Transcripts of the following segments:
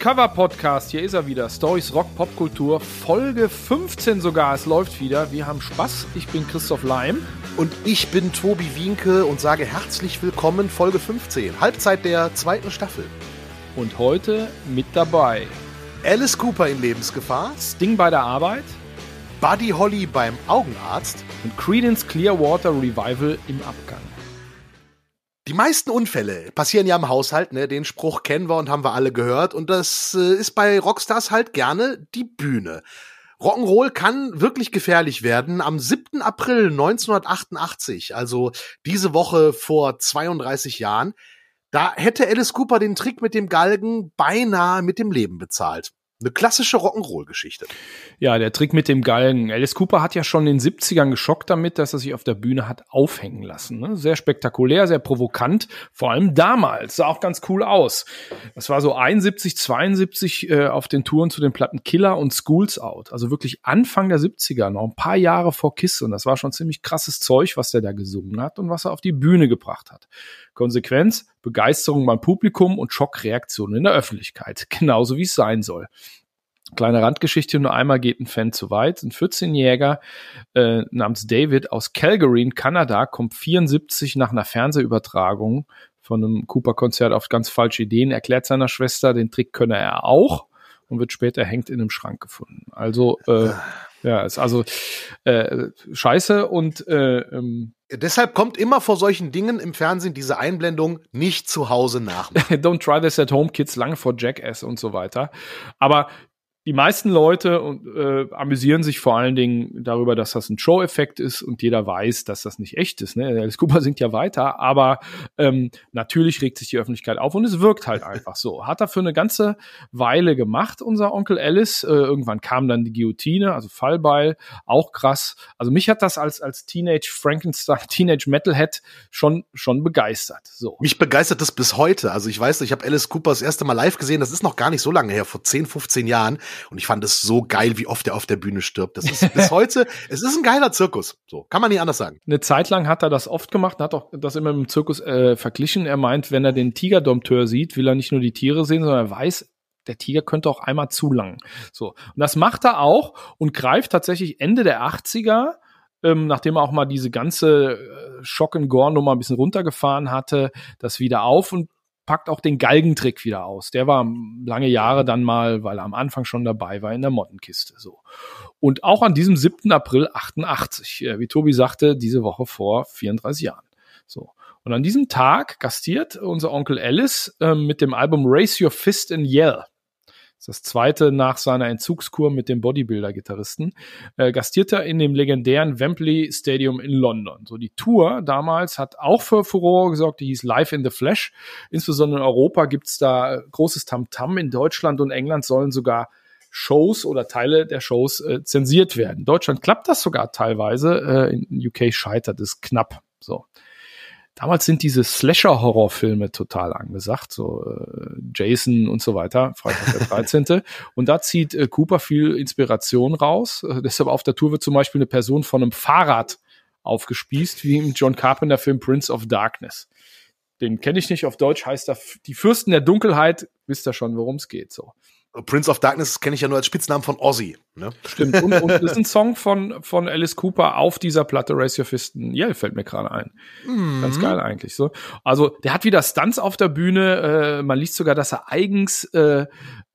Cover Podcast, hier ist er wieder. Stories Rock Popkultur, Folge 15 sogar. Es läuft wieder. Wir haben Spaß. Ich bin Christoph Leim. Und ich bin Tobi Wienke und sage herzlich willkommen, Folge 15, Halbzeit der zweiten Staffel. Und heute mit dabei Alice Cooper in Lebensgefahr, Sting bei der Arbeit, Buddy Holly beim Augenarzt und Credence Clearwater Revival im Abgang. Die meisten Unfälle passieren ja im Haushalt, ne? Den Spruch kennen wir und haben wir alle gehört. Und das äh, ist bei Rockstars halt gerne die Bühne. Rock'n'Roll kann wirklich gefährlich werden. Am 7. April 1988, also diese Woche vor 32 Jahren, da hätte Alice Cooper den Trick mit dem Galgen beinahe mit dem Leben bezahlt. Eine klassische Rock'n'Roll-Geschichte. Ja, der Trick mit dem Galgen. Alice Cooper hat ja schon in den 70ern geschockt damit, dass er sich auf der Bühne hat aufhängen lassen. Ne? Sehr spektakulär, sehr provokant. Vor allem damals. Sah auch ganz cool aus. Das war so 71, 72 äh, auf den Touren zu den Platten Killer und Schools Out. Also wirklich Anfang der 70er, noch ein paar Jahre vor Kiss. Und das war schon ziemlich krasses Zeug, was der da gesungen hat und was er auf die Bühne gebracht hat. Konsequenz, Begeisterung beim Publikum und Schockreaktionen in der Öffentlichkeit. Genauso wie es sein soll. Kleine Randgeschichte, nur einmal geht ein Fan zu weit. Ein 14-Jähriger äh, namens David aus Calgary in Kanada kommt 74 nach einer Fernsehübertragung von einem Cooper-Konzert auf ganz falsche Ideen, erklärt seiner Schwester, den Trick könne er auch und wird später hängt in einem Schrank gefunden. Also äh, ja, ist also äh, scheiße und äh, ähm, Deshalb kommt immer vor solchen Dingen im Fernsehen diese Einblendung nicht zu Hause nach. Don't try this at home, Kids, lange vor Jackass und so weiter. Aber die meisten Leute äh, amüsieren sich vor allen Dingen darüber, dass das ein Show-Effekt ist und jeder weiß, dass das nicht echt ist. Ne? Alice Cooper singt ja weiter, aber ähm, natürlich regt sich die Öffentlichkeit auf und es wirkt halt einfach so. Hat er für eine ganze Weile gemacht, unser Onkel Alice. Äh, irgendwann kam dann die Guillotine, also Fallbeil, auch krass. Also mich hat das als als Teenage Frankenstein, Teenage Metalhead schon schon begeistert. So. Mich begeistert das bis heute. Also ich weiß, ich habe Alice Cooper das erste Mal live gesehen. Das ist noch gar nicht so lange her, vor 10, 15 Jahren. Und ich fand es so geil, wie oft er auf der Bühne stirbt. Das ist bis heute, es ist ein geiler Zirkus. So, kann man nicht anders sagen. Eine Zeit lang hat er das oft gemacht, hat auch das immer mit dem Zirkus äh, verglichen. Er meint, wenn er den Tigerdompteur sieht, will er nicht nur die Tiere sehen, sondern er weiß, der Tiger könnte auch einmal zu lang. So. Und das macht er auch und greift tatsächlich Ende der 80er ähm, nachdem er auch mal diese ganze äh, Schock and Gore Nummer ein bisschen runtergefahren hatte, das wieder auf und packt auch den Galgentrick wieder aus. Der war lange Jahre dann mal, weil er am Anfang schon dabei war in der Mottenkiste. So. Und auch an diesem 7. April 88, äh, wie Tobi sagte, diese Woche vor 34 Jahren. So. Und an diesem Tag gastiert unser Onkel Alice äh, mit dem Album Raise Your Fist and Yell. Das zweite nach seiner Entzugskur mit dem Bodybuilder-Gitarristen. Äh, gastierte in dem legendären Wembley Stadium in London. So die Tour damals hat auch für Furore gesorgt, die hieß Live in the Flash. Insbesondere in Europa gibt's da großes Tamtam. -Tam. In Deutschland und England sollen sogar Shows oder Teile der Shows äh, zensiert werden. In Deutschland klappt das sogar teilweise. Äh, in UK scheitert es knapp. So. Damals sind diese Slasher-Horrorfilme total angesagt, so äh, Jason und so weiter, Freitag der 13. und da zieht äh, Cooper viel Inspiration raus. Äh, deshalb auf der Tour wird zum Beispiel eine Person von einem Fahrrad aufgespießt, wie im John Carpenter-Film Prince of Darkness. Den kenne ich nicht, auf Deutsch heißt er Die Fürsten der Dunkelheit, wisst ihr schon, worum es geht. So. Prince of Darkness kenne ich ja nur als Spitznamen von Ozzy. Ne? Stimmt. Und, und das ist ein Song von, von Alice Cooper auf dieser Platte Race Your Fist Yeah, fällt mir gerade ein. Mhm. Ganz geil eigentlich. So. Also der hat wieder Stunts auf der Bühne. Äh, man liest sogar, dass er eigens äh,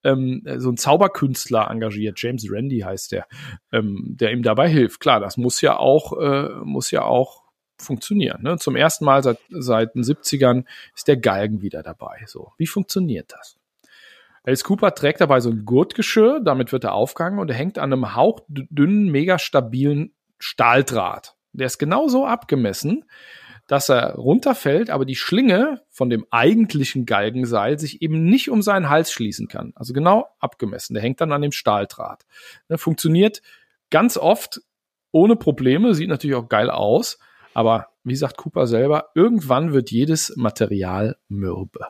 ähm, so ein Zauberkünstler engagiert. James Randy heißt der, ähm, der ihm dabei hilft. Klar, das muss ja auch, äh, muss ja auch funktionieren. Ne? Zum ersten Mal seit, seit den 70ern ist der Galgen wieder dabei. So, wie funktioniert das? Alice Cooper trägt dabei so ein Gurtgeschirr, damit wird er aufgehangen und er hängt an einem hauchdünnen, mega stabilen Stahldraht. Der ist genauso abgemessen, dass er runterfällt, aber die Schlinge von dem eigentlichen Galgenseil sich eben nicht um seinen Hals schließen kann. Also genau abgemessen. Der hängt dann an dem Stahldraht. Der funktioniert ganz oft ohne Probleme, sieht natürlich auch geil aus, aber wie sagt Cooper selber, irgendwann wird jedes Material mürbe.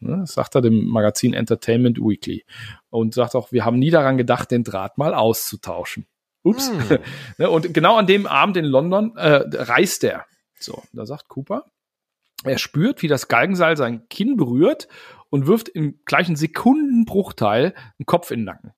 Ne? Das sagt er dem Magazin Entertainment Weekly. Und sagt auch, wir haben nie daran gedacht, den Draht mal auszutauschen. Ups. Ne? und genau an dem Abend in London äh, reist er. So, da sagt Cooper, er spürt, wie das Galgenseil sein Kinn berührt und wirft im gleichen Sekundenbruchteil einen Kopf in den Nacken.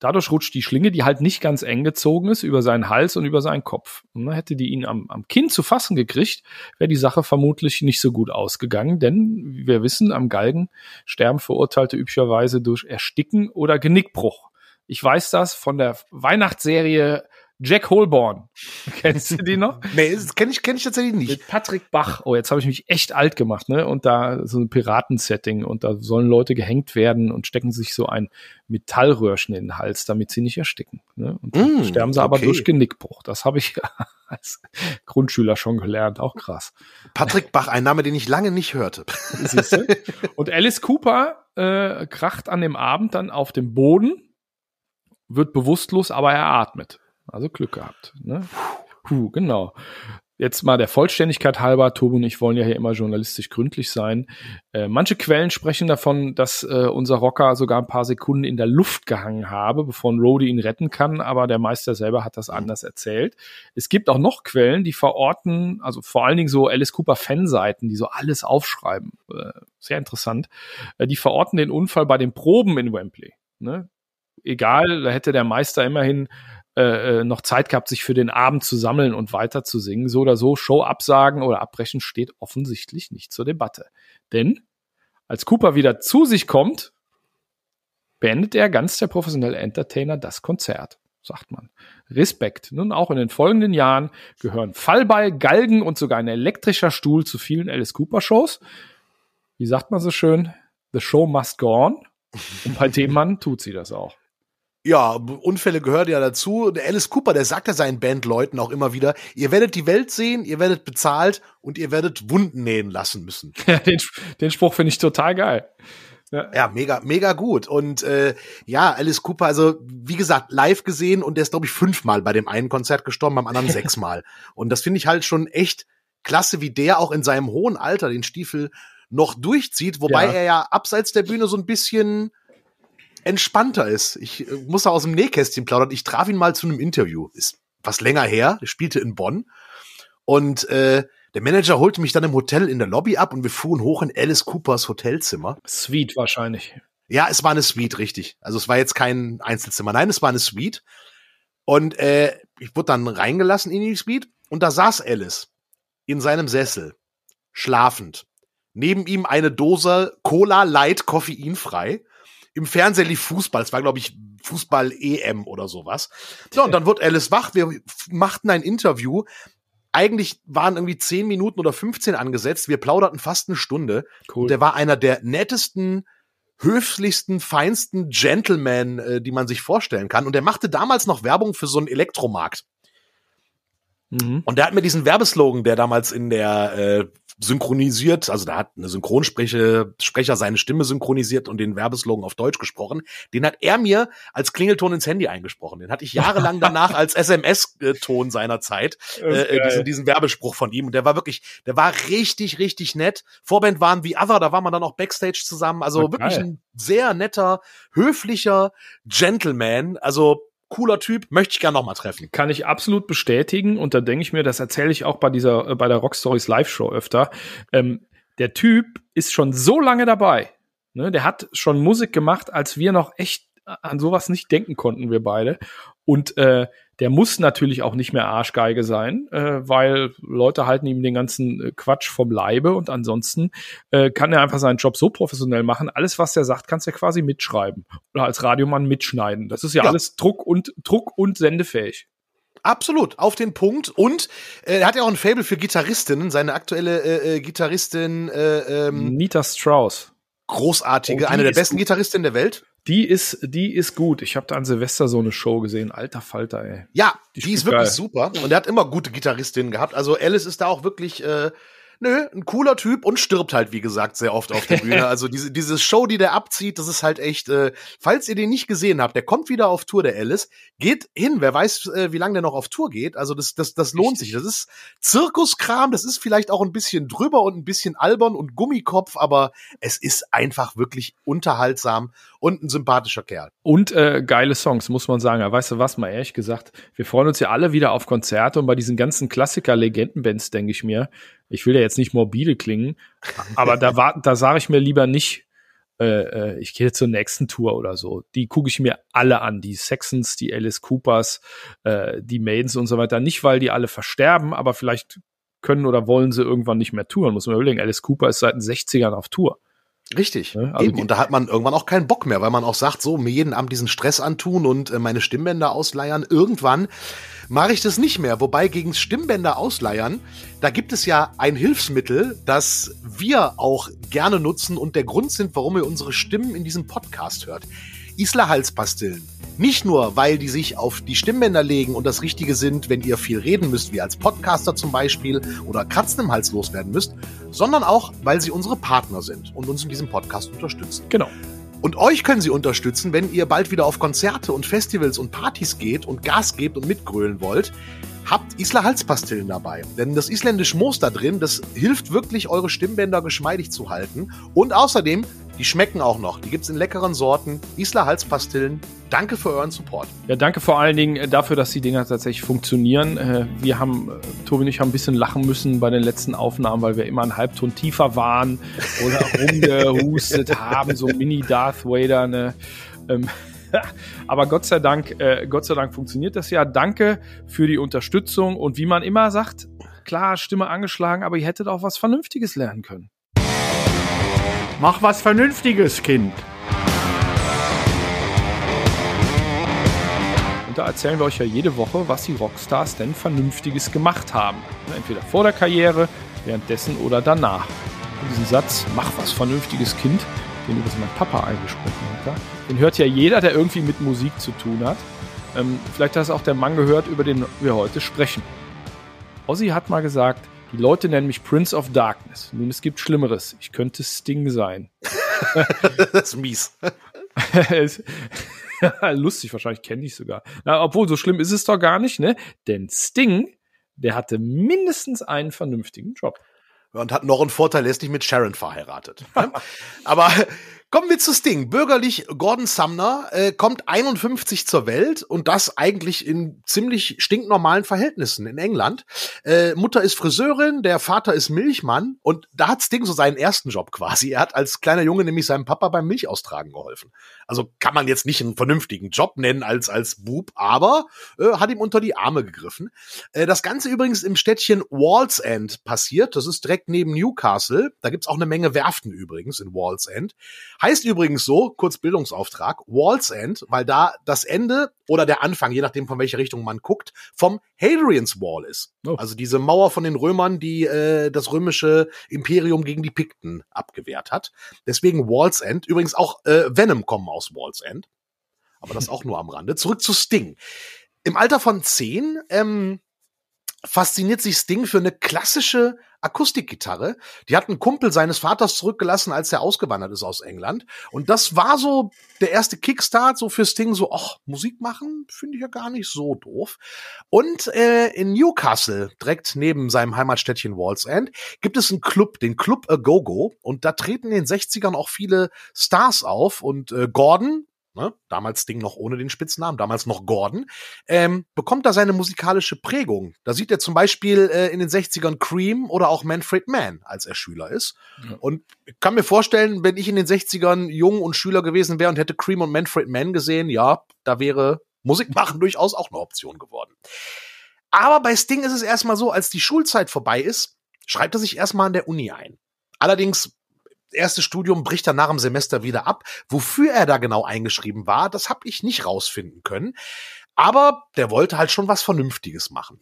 Dadurch rutscht die Schlinge, die halt nicht ganz eng gezogen ist, über seinen Hals und über seinen Kopf. Und hätte die ihn am, am Kinn zu fassen gekriegt, wäre die Sache vermutlich nicht so gut ausgegangen, denn wir wissen, am Galgen sterben Verurteilte üblicherweise durch Ersticken oder Genickbruch. Ich weiß das von der Weihnachtsserie Jack Holborn. Kennst du die noch? nee, kenne ich, kenn ich tatsächlich nicht. Mit Patrick Bach. Oh, jetzt habe ich mich echt alt gemacht, ne? Und da so ein Piratensetting und da sollen Leute gehängt werden und stecken sich so ein Metallröhrchen in den Hals, damit sie nicht ersticken. Ne? Und mm, sterben sie okay. aber durch Genickbruch. Das habe ich als Grundschüler schon gelernt. Auch krass. Patrick Bach, ein Name, den ich lange nicht hörte. Siehst du? Und Alice Cooper äh, kracht an dem Abend dann auf dem Boden, wird bewusstlos, aber er atmet. Also Glück gehabt. Ne? Puh, genau. Jetzt mal der Vollständigkeit halber, Tobi und ich wollen ja hier immer journalistisch gründlich sein. Äh, manche Quellen sprechen davon, dass äh, unser Rocker sogar ein paar Sekunden in der Luft gehangen habe, bevor ein Rody ihn retten kann, aber der Meister selber hat das anders erzählt. Es gibt auch noch Quellen, die verorten, also vor allen Dingen so Alice Cooper Fanseiten, die so alles aufschreiben. Äh, sehr interessant. Äh, die verorten den Unfall bei den Proben in Wembley. Ne? Egal, da hätte der Meister immerhin äh, äh, noch Zeit gehabt, sich für den Abend zu sammeln und weiter zu singen. So oder so, Show absagen oder abbrechen steht offensichtlich nicht zur Debatte. Denn als Cooper wieder zu sich kommt, beendet er ganz der professionelle Entertainer das Konzert, sagt man. Respekt. Nun auch in den folgenden Jahren gehören Fallball, Galgen und sogar ein elektrischer Stuhl zu vielen Alice Cooper Shows. Wie sagt man so schön? The show must go on. Und bei dem Mann tut sie das auch. Ja, Unfälle gehören ja dazu. Der Alice Cooper, der sagt ja seinen Bandleuten auch immer wieder, ihr werdet die Welt sehen, ihr werdet bezahlt und ihr werdet Wunden nähen lassen müssen. Ja, den, den Spruch finde ich total geil. Ja. ja, mega, mega gut. Und äh, ja, Alice Cooper, also wie gesagt, live gesehen und der ist, glaube ich, fünfmal bei dem einen Konzert gestorben, beim anderen sechsmal. Und das finde ich halt schon echt klasse, wie der auch in seinem hohen Alter den Stiefel noch durchzieht, wobei ja. er ja abseits der Bühne so ein bisschen entspannter ist. Ich äh, muss da aus dem Nähkästchen plaudern. Ich traf ihn mal zu einem Interview. Ist was länger her. Er spielte in Bonn. Und äh, der Manager holte mich dann im Hotel in der Lobby ab und wir fuhren hoch in Alice Coopers Hotelzimmer. Suite wahrscheinlich. Ja, es war eine Suite, richtig. Also es war jetzt kein Einzelzimmer. Nein, es war eine Suite. Und äh, ich wurde dann reingelassen in die Suite und da saß Alice in seinem Sessel, schlafend. Neben ihm eine Dose Cola Light koffeinfrei im Fernsehen lief Fußball. Es war, glaube ich, Fußball-EM oder sowas. So, und dann wurde Alice wach. Wir machten ein Interview. Eigentlich waren irgendwie zehn Minuten oder 15 angesetzt. Wir plauderten fast eine Stunde. Cool. Und der war einer der nettesten, höflichsten, feinsten Gentlemen, äh, die man sich vorstellen kann. Und der machte damals noch Werbung für so einen Elektromarkt. Mhm. Und der hat mir diesen Werbeslogan, der damals in der äh, synchronisiert, also da hat eine Synchronsprecher Sprecher seine Stimme synchronisiert und den Werbeslogan auf Deutsch gesprochen. Den hat er mir als Klingelton ins Handy eingesprochen. Den hatte ich jahrelang danach als SMS-Ton seiner Zeit, äh, äh diesen, diesen Werbespruch von ihm. Und der war wirklich, der war richtig, richtig nett. Vorband waren wie Other, da war man dann auch Backstage zusammen. Also okay. wirklich ein sehr netter, höflicher Gentleman. Also cooler Typ, möchte ich gerne noch mal treffen. Kann ich absolut bestätigen und da denke ich mir, das erzähle ich auch bei dieser äh, bei der Rockstories Live Show öfter. Ähm, der Typ ist schon so lange dabei. Ne? Der hat schon Musik gemacht, als wir noch echt an sowas nicht denken konnten, wir beide. Und äh, der muss natürlich auch nicht mehr Arschgeige sein, äh, weil Leute halten ihm den ganzen äh, Quatsch vom Leibe und ansonsten äh, kann er einfach seinen Job so professionell machen. Alles, was er sagt, kannst du ja quasi mitschreiben oder als Radiomann mitschneiden. Das ist ja, ja. alles Druck und Druck und sendefähig. Absolut, auf den Punkt. Und äh, er hat ja auch ein Fable für Gitarristinnen. Seine aktuelle äh, äh, Gitarristin äh, ähm, Nita Strauss. Großartige, oh, eine der besten Gitarristinnen der Welt. Die ist, die ist gut. Ich habe da an Silvester so eine Show gesehen. Alter Falter, ey. Ja, die, die ist wirklich geil. super. Und er hat immer gute Gitarristinnen gehabt. Also Alice ist da auch wirklich äh, nö, ein cooler Typ und stirbt halt, wie gesagt, sehr oft auf der Bühne. also diese, diese Show, die der abzieht, das ist halt echt, äh, falls ihr den nicht gesehen habt, der kommt wieder auf Tour, der Alice. Geht hin, wer weiß, äh, wie lange der noch auf Tour geht. Also das, das, das lohnt sich. Das ist Zirkuskram, das ist vielleicht auch ein bisschen drüber und ein bisschen albern und Gummikopf, aber es ist einfach wirklich unterhaltsam und ein sympathischer Kerl. Und äh, geile Songs, muss man sagen. Ja, weißt du was, mal ehrlich gesagt, wir freuen uns ja alle wieder auf Konzerte und bei diesen ganzen Klassiker-Legendenbands denke ich mir, ich will ja jetzt nicht morbide klingen, aber da war, da sage ich mir lieber nicht, äh, ich gehe zur nächsten Tour oder so. Die gucke ich mir alle an. Die Saxons, die Alice Coopers, äh, die Maidens und so weiter. Nicht, weil die alle versterben, aber vielleicht können oder wollen sie irgendwann nicht mehr touren. Muss man überlegen. Alice Cooper ist seit den 60ern auf Tour. Richtig. Ja, also Eben. Und da hat man irgendwann auch keinen Bock mehr, weil man auch sagt, so, mir jeden Abend diesen Stress antun und äh, meine Stimmbänder ausleiern. Irgendwann mache ich das nicht mehr. Wobei gegen Stimmbänder ausleiern, da gibt es ja ein Hilfsmittel, das wir auch gerne nutzen und der Grund sind, warum ihr unsere Stimmen in diesem Podcast hört. Isla Halspastillen. Nicht nur, weil die sich auf die Stimmbänder legen und das Richtige sind, wenn ihr viel reden müsst, wie als Podcaster zum Beispiel, oder Kratzen im Hals loswerden müsst, sondern auch, weil sie unsere Partner sind und uns in diesem Podcast unterstützen. Genau. Und euch können sie unterstützen, wenn ihr bald wieder auf Konzerte und Festivals und Partys geht und Gas gebt und mitgrölen wollt. Habt Isla Halspastillen dabei. Denn das isländische Moos da drin, das hilft wirklich, eure Stimmbänder geschmeidig zu halten. Und außerdem die schmecken auch noch. Die gibt es in leckeren Sorten. Isla Halspastillen. Danke für euren Support. Ja, danke vor allen Dingen äh, dafür, dass die Dinger tatsächlich funktionieren. Äh, wir haben, äh, Tobi und ich haben ein bisschen lachen müssen bei den letzten Aufnahmen, weil wir immer einen Halbton tiefer waren oder rumgehustet haben, so Mini-Darth Vader. Ne? Aber Gott sei Dank, Gott sei Dank funktioniert das ja. Danke für die Unterstützung und wie man immer sagt, klar, Stimme angeschlagen, aber ihr hättet auch was Vernünftiges lernen können. Mach was Vernünftiges, Kind. Und da erzählen wir euch ja jede Woche, was die Rockstars denn Vernünftiges gemacht haben. Entweder vor der Karriere, währenddessen oder danach. Und diesen Satz, mach was Vernünftiges, Kind, den übrigens mein Papa eingesprochen hat, den hört ja jeder, der irgendwie mit Musik zu tun hat. Ähm, vielleicht hat es auch der Mann gehört, über den wir heute sprechen. Ozzy hat mal gesagt, die Leute nennen mich Prince of Darkness. Nun, es gibt Schlimmeres. Ich könnte Sting sein. das ist mies. Lustig, wahrscheinlich kenne ich sogar. Na, obwohl, so schlimm ist es doch gar nicht, ne? Denn Sting, der hatte mindestens einen vernünftigen Job. Und hat noch einen Vorteil, er ist nicht mit Sharon verheiratet. Ne? Aber Kommen wir zu Sting. Bürgerlich Gordon Sumner äh, kommt 51 zur Welt und das eigentlich in ziemlich stinknormalen Verhältnissen in England. Äh, Mutter ist Friseurin, der Vater ist Milchmann und da hat Sting so seinen ersten Job quasi. Er hat als kleiner Junge nämlich seinem Papa beim Milchaustragen geholfen. Also kann man jetzt nicht einen vernünftigen Job nennen als als Bub, aber äh, hat ihm unter die Arme gegriffen. Äh, das Ganze übrigens im Städtchen Walls End passiert. Das ist direkt neben Newcastle. Da gibt's auch eine Menge Werften übrigens in Walls End. Heißt übrigens so, kurz Bildungsauftrag, Walls End, weil da das Ende oder der Anfang, je nachdem von welcher Richtung man guckt, vom Hadrian's Wall ist. Oh. Also diese Mauer von den Römern, die äh, das römische Imperium gegen die Pikten abgewehrt hat. Deswegen Walls End. Übrigens auch äh, Venom kommen aus Walls End. Aber das auch nur am Rande. Zurück zu Sting. Im Alter von zehn ähm, fasziniert sich Sting für eine klassische Akustikgitarre. Die hat ein Kumpel seines Vaters zurückgelassen, als er ausgewandert ist aus England. Und das war so der erste Kickstart so für Sting, so, ach, Musik machen finde ich ja gar nicht so doof. Und äh, in Newcastle, direkt neben seinem Heimatstädtchen Walls End, gibt es einen Club, den Club A Go Go. Und da treten in den 60ern auch viele Stars auf. Und äh, Gordon, ne, damals Ding noch ohne den Spitznamen, damals noch Gordon, ähm, bekommt da seine musikalische Prägung. Da sieht er zum Beispiel äh, in den 60ern Cream oder auch Manfred Mann, als er Schüler ist. Ja. Und ich kann mir vorstellen, wenn ich in den 60ern jung und Schüler gewesen wäre und hätte Cream und Manfred Mann gesehen, ja, da wäre Musik machen durchaus auch eine Option geworden. Aber bei Sting ist es erstmal so, als die Schulzeit vorbei ist, schreibt er sich erstmal an der Uni ein. Allerdings erste Studium bricht er nach dem Semester wieder ab. Wofür er da genau eingeschrieben war, das habe ich nicht rausfinden können. Aber der wollte halt schon was Vernünftiges machen.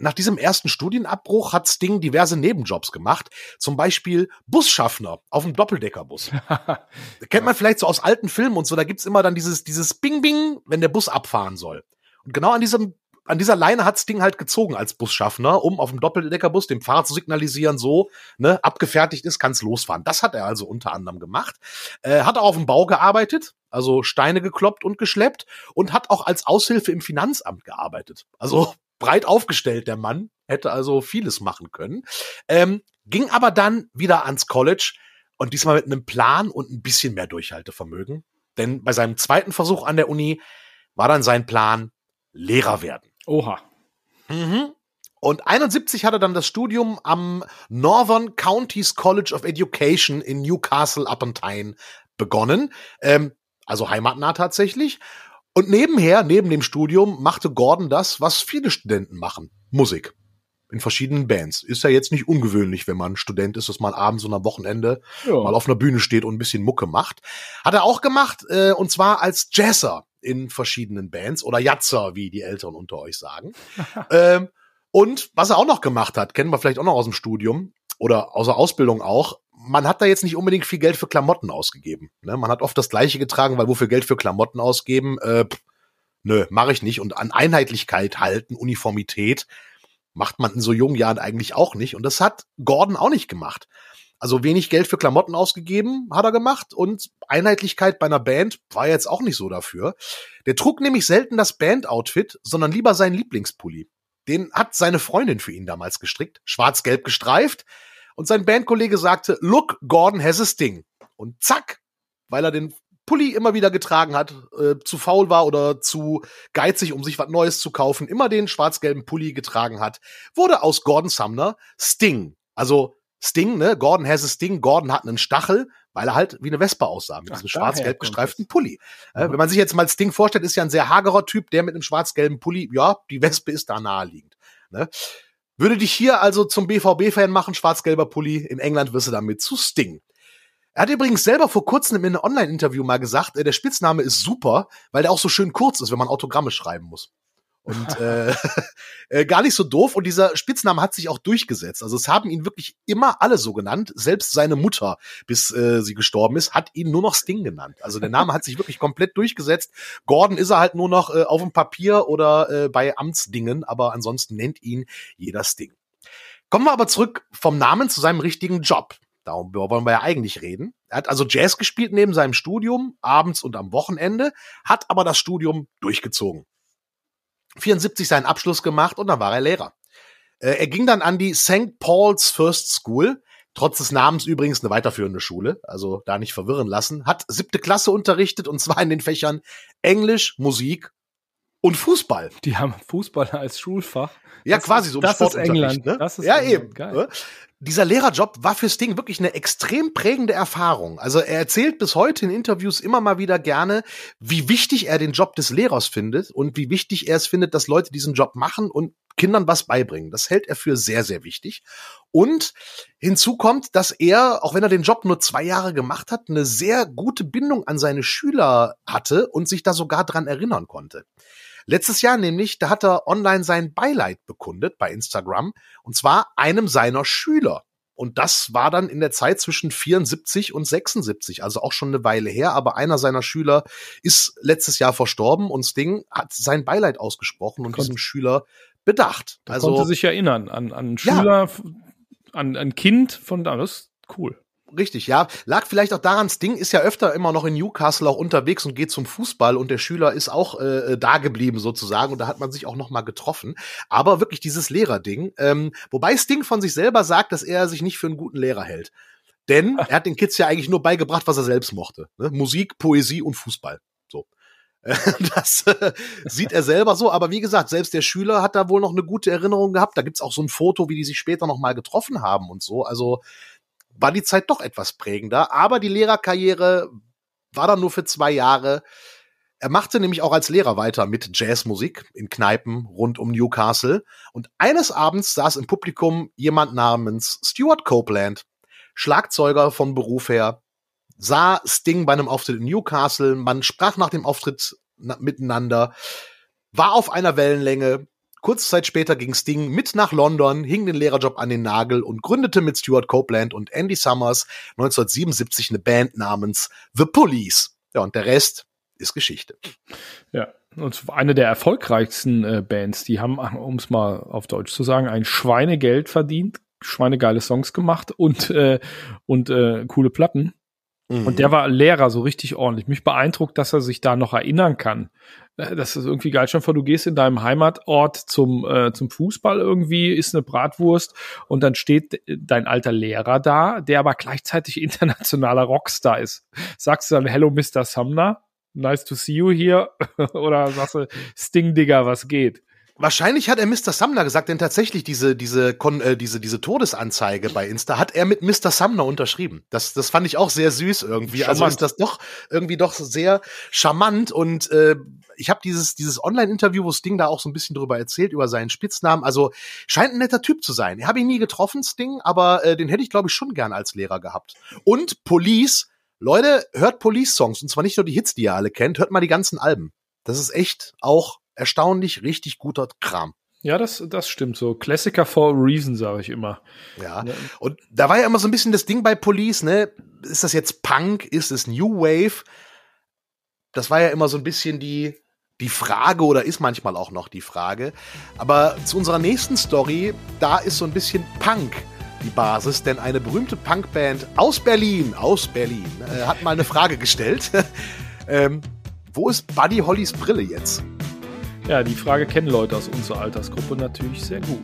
Nach diesem ersten Studienabbruch hat Sting diverse Nebenjobs gemacht, zum Beispiel Busschaffner auf dem Doppeldeckerbus. Kennt man vielleicht so aus alten Filmen und so, da gibt's immer dann dieses, dieses Bing-Bing, wenn der Bus abfahren soll. Und genau an diesem an dieser Leine hat's Ding halt gezogen als Busschaffner, um auf dem Doppeldeckerbus dem Fahrer zu signalisieren, so, ne, abgefertigt ist, kann's losfahren. Das hat er also unter anderem gemacht. Äh, hat auch auf dem Bau gearbeitet, also Steine gekloppt und geschleppt und hat auch als Aushilfe im Finanzamt gearbeitet. Also breit aufgestellt, der Mann, hätte also vieles machen können. Ähm, ging aber dann wieder ans College und diesmal mit einem Plan und ein bisschen mehr Durchhaltevermögen. Denn bei seinem zweiten Versuch an der Uni war dann sein Plan Lehrer werden. Oha. Mhm. Und 71 hat er dann das Studium am Northern Counties College of Education in Newcastle upon Tyne begonnen, ähm, also heimatnah tatsächlich. Und nebenher, neben dem Studium, machte Gordon das, was viele Studenten machen, Musik. In verschiedenen Bands. Ist ja jetzt nicht ungewöhnlich, wenn man Student ist, dass man abends und am Wochenende Ja. mal auf einer Bühne steht und ein bisschen Mucke macht. Hat er auch gemacht, äh, und zwar als Jazzer in verschiedenen Bands oder Jatzer, wie die Älteren unter euch sagen. ähm, und was er auch noch gemacht hat, kennen wir vielleicht auch noch aus dem Studium oder aus der Ausbildung auch. Man hat da jetzt nicht unbedingt viel Geld für Klamotten ausgegeben. Ne? Man hat oft das Gleiche getragen, weil wofür Geld für Klamotten ausgeben? Äh, pff, nö, mache ich nicht. Und an Einheitlichkeit halten, Uniformität, macht man in so jungen Jahren eigentlich auch nicht. Und das hat Gordon auch nicht gemacht. Also wenig Geld für Klamotten ausgegeben hat er gemacht und Einheitlichkeit bei einer Band war jetzt auch nicht so dafür. Der trug nämlich selten das Band-Outfit, sondern lieber seinen Lieblingspulli. Den hat seine Freundin für ihn damals gestrickt, schwarz-gelb gestreift. Und sein Bandkollege sagte, look, Gordon has a sting. Und zack, weil er den Pulli immer wieder getragen hat, äh, zu faul war oder zu geizig, um sich was Neues zu kaufen, immer den schwarz-gelben Pulli getragen hat, wurde aus Gordon Sumner Sting. Also Sting, ne? Gordon has a Sting. Gordon hat einen Stachel, weil er halt wie eine Wespe aussah, mit Ach, diesem schwarz-gelb gestreiften es. Pulli. Äh, Mhm. wenn man sich jetzt mal Sting vorstellt, ist ja ein sehr hagerer Typ, der mit einem schwarz-gelben Pulli, ja, die Wespe ist da naheliegend. Ne? Würde dich hier also zum BVB-Fan machen, schwarz-gelber Pulli, in England wirst du damit zu Sting. Er hat übrigens selber vor kurzem in einem Online-Interview mal gesagt, äh, der Spitzname ist super, weil der auch so schön kurz ist, wenn man Autogramme schreiben muss. Und äh, äh, gar nicht so doof. Und dieser Spitzname hat sich auch durchgesetzt. Also es haben ihn wirklich immer alle so genannt. Selbst seine Mutter, bis äh, sie gestorben ist, hat ihn nur noch Sting genannt. Also der Name hat sich wirklich komplett durchgesetzt. Gordon ist er halt nur noch äh, auf dem Papier oder äh, bei Amtsdingen, aber ansonsten nennt ihn jeder Sting. Kommen wir aber zurück vom Namen zu seinem richtigen Job. Darum wollen wir ja eigentlich reden. Er hat also Jazz gespielt neben seinem Studium, abends und am Wochenende, hat aber das Studium durchgezogen. 74 seinen Abschluss gemacht und dann war er Lehrer. Äh, er ging dann an die St. Paul's First School, trotz des Namens übrigens eine weiterführende Schule, also da nicht verwirren lassen, hat siebte Klasse unterrichtet und zwar in den Fächern Englisch, Musik und Fußball. Die haben Fußball als Schulfach. Ja, Das quasi ist- so im das ist Sportunterricht, England. Ne? Das ist ja, England. eben. Geil. Dieser Lehrerjob war für Sting wirklich eine extrem prägende Erfahrung. Also er erzählt bis heute in Interviews immer mal wieder gerne, wie wichtig er den Job des Lehrers findet und wie wichtig er es findet, dass Leute diesen Job machen und Kindern was beibringen. Das hält er für sehr, sehr wichtig. Und hinzu kommt, dass er, auch wenn er den Job nur zwei Jahre gemacht hat, eine sehr gute Bindung an seine Schüler hatte und sich da sogar dran erinnern konnte. Letztes Jahr nämlich, da hat er online sein Beileid bekundet bei Instagram und zwar einem seiner Schüler. Und das war dann in der Zeit zwischen 74 und 76, also auch schon eine Weile her. Aber einer seiner Schüler ist letztes Jahr verstorben und Sting hat sein Beileid ausgesprochen und diesem Schüler bedacht. Da also konnte sich erinnern an, an Ja. Schüler, f- an ein Kind von da. Das ist cool. Richtig, ja. Lag vielleicht auch daran, Sting ist ja öfter immer noch in Newcastle auch unterwegs und geht zum Fußball und der Schüler ist auch äh, da geblieben sozusagen und da hat man sich auch noch mal getroffen. Aber wirklich dieses Lehrerding, ähm, wobei Sting von sich selber sagt, dass er sich nicht für einen guten Lehrer hält. Denn er hat den Kids ja eigentlich nur beigebracht, was er selbst mochte. Ne? Musik, Poesie und Fußball. So. Äh, Das äh, sieht er selber so, aber wie gesagt, selbst der Schüler hat da wohl noch eine gute Erinnerung gehabt. Da gibt's auch so ein Foto, wie die sich später noch mal getroffen haben und so. Also war die Zeit doch etwas prägender. Aber die Lehrerkarriere war dann nur für zwei Jahre. Er machte nämlich auch als Lehrer weiter mit Jazzmusik in Kneipen rund um Newcastle. Und eines Abends saß im Publikum jemand namens Stuart Copeland, Schlagzeuger von Beruf her, sah Sting bei einem Auftritt in Newcastle. Man sprach nach dem Auftritt na miteinander, war auf einer Wellenlänge. Kurze Zeit später ging Sting mit nach London, hing den Lehrerjob an den Nagel und gründete mit Stuart Copeland und Andy Summers 1977 eine Band namens The Police. Ja, und der Rest ist Geschichte. Ja. Und eine der erfolgreichsten äh, Bands, die haben, um es mal auf Deutsch zu sagen, ein Schweinegeld verdient, schweinegeile Songs gemacht und, äh, und äh, coole Platten. Mhm. Und der war Lehrer so richtig ordentlich. Mich beeindruckt, dass er sich da noch erinnern kann. Äh, Das ist irgendwie geil. Schon vor, du gehst in deinem Heimatort zum, äh, zum Fußball irgendwie, isst eine Bratwurst und dann steht dein alter Lehrer da, der aber gleichzeitig internationaler Rockstar ist. Sagst du dann, hello Mr. Sumner, nice to see you here? Oder sagst du, Sting Digger, was geht? Wahrscheinlich hat er Mr. Sumner gesagt, denn tatsächlich diese, diese, Kon äh, diese, diese Todesanzeige bei Insta hat er mit Mr. Sumner unterschrieben. Das, das fand ich auch sehr süß irgendwie. Also Charmant. ist das doch irgendwie doch sehr charmant und äh, ich habe dieses, dieses Online-Interview, wo Sting da auch so ein bisschen drüber erzählt, über seinen Spitznamen. Also scheint ein netter Typ zu sein. Ich habe ihn nie getroffen, Sting, aber äh, den hätte ich, glaube ich, schon gern als Lehrer gehabt. Und Police, Leute, hört Police-Songs. Und zwar nicht nur die Hits, die ihr alle kennt, hört mal die ganzen Alben. Das ist echt auch erstaunlich richtig guter Kram. Ja, das, das stimmt so. Klassiker for a reason, sage ich immer. Ja. Ja. Und da war ja immer so ein bisschen das Ding bei Police, ne? Ist das jetzt Punk? Ist es New Wave? Das war ja immer so ein bisschen die, die Frage oder ist manchmal auch noch die Frage. Aber zu unserer nächsten Story, da ist so ein bisschen Punk die Basis, denn eine berühmte Punkband aus Berlin, aus Berlin, äh, hat mal eine Frage gestellt. ähm, wo ist Buddy Hollys Brille jetzt? Ja, die Frage kennen Leute aus unserer Altersgruppe natürlich sehr gut.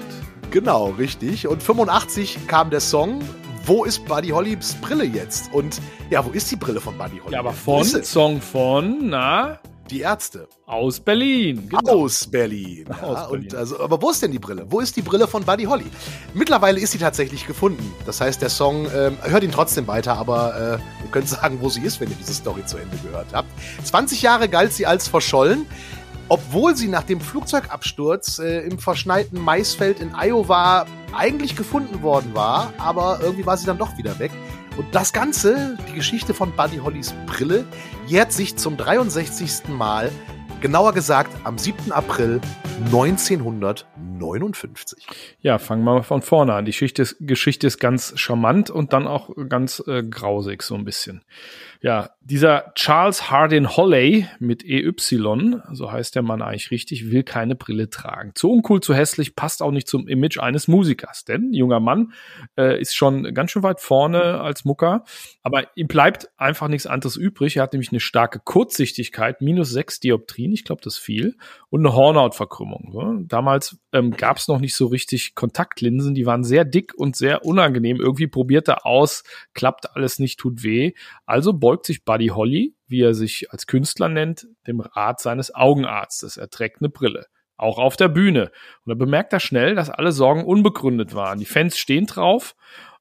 Genau, richtig. Und 85 kam der Song Wo ist Buddy Hollys Brille jetzt? Und ja, wo ist die Brille von Buddy Holly? Ja, aber von? Song von, na, Die Ärzte. aus Berlin. Genau. Aus Berlin. Ja, Aus Berlin. Und also, aber wo ist denn die Brille? Wo ist die Brille von Buddy Holly? Mittlerweile ist sie tatsächlich gefunden. Das heißt, der Song, ähm, hört ihn trotzdem weiter, aber äh, ihr könnt sagen, wo sie ist, wenn ihr diese Story zu Ende gehört habt. 20 Jahre galt sie als verschollen, obwohl sie nach dem Flugzeugabsturz äh, im verschneiten Maisfeld in Iowa eigentlich gefunden worden war, aber irgendwie war sie dann doch wieder weg. Und das Ganze, die Geschichte von Buddy Hollys Brille, jährt sich zum 63. Mal, genauer gesagt am 7. April 1959. Ja, fangen wir mal von vorne an. Die Geschichte ist, Geschichte ist ganz charmant und dann auch ganz äh, grausig so ein bisschen. Ja, dieser Charles Hardin Holley mit EY, so heißt der Mann eigentlich richtig, will keine Brille tragen. Zu uncool, zu hässlich, passt auch nicht zum Image eines Musikers. Denn junger Mann äh, ist schon ganz schön weit vorne als Mucker, aber ihm bleibt einfach nichts anderes übrig. Er hat nämlich eine starke Kurzsichtigkeit, minus sechs Dioptrien, ich glaube, das ist viel, und eine Hornhautverkrümmung. So. Damals ähm, gab es noch nicht so richtig Kontaktlinsen, die waren sehr dick und sehr unangenehm. Irgendwie probiert er aus, klappt alles nicht, tut weh. Also beugt sich Buddy Holly, wie er sich als Künstler nennt, dem Rat seines Augenarztes. Er trägt eine Brille. Auch auf der Bühne. Und er bemerkt er schnell, dass alle Sorgen unbegründet waren. Die Fans stehen drauf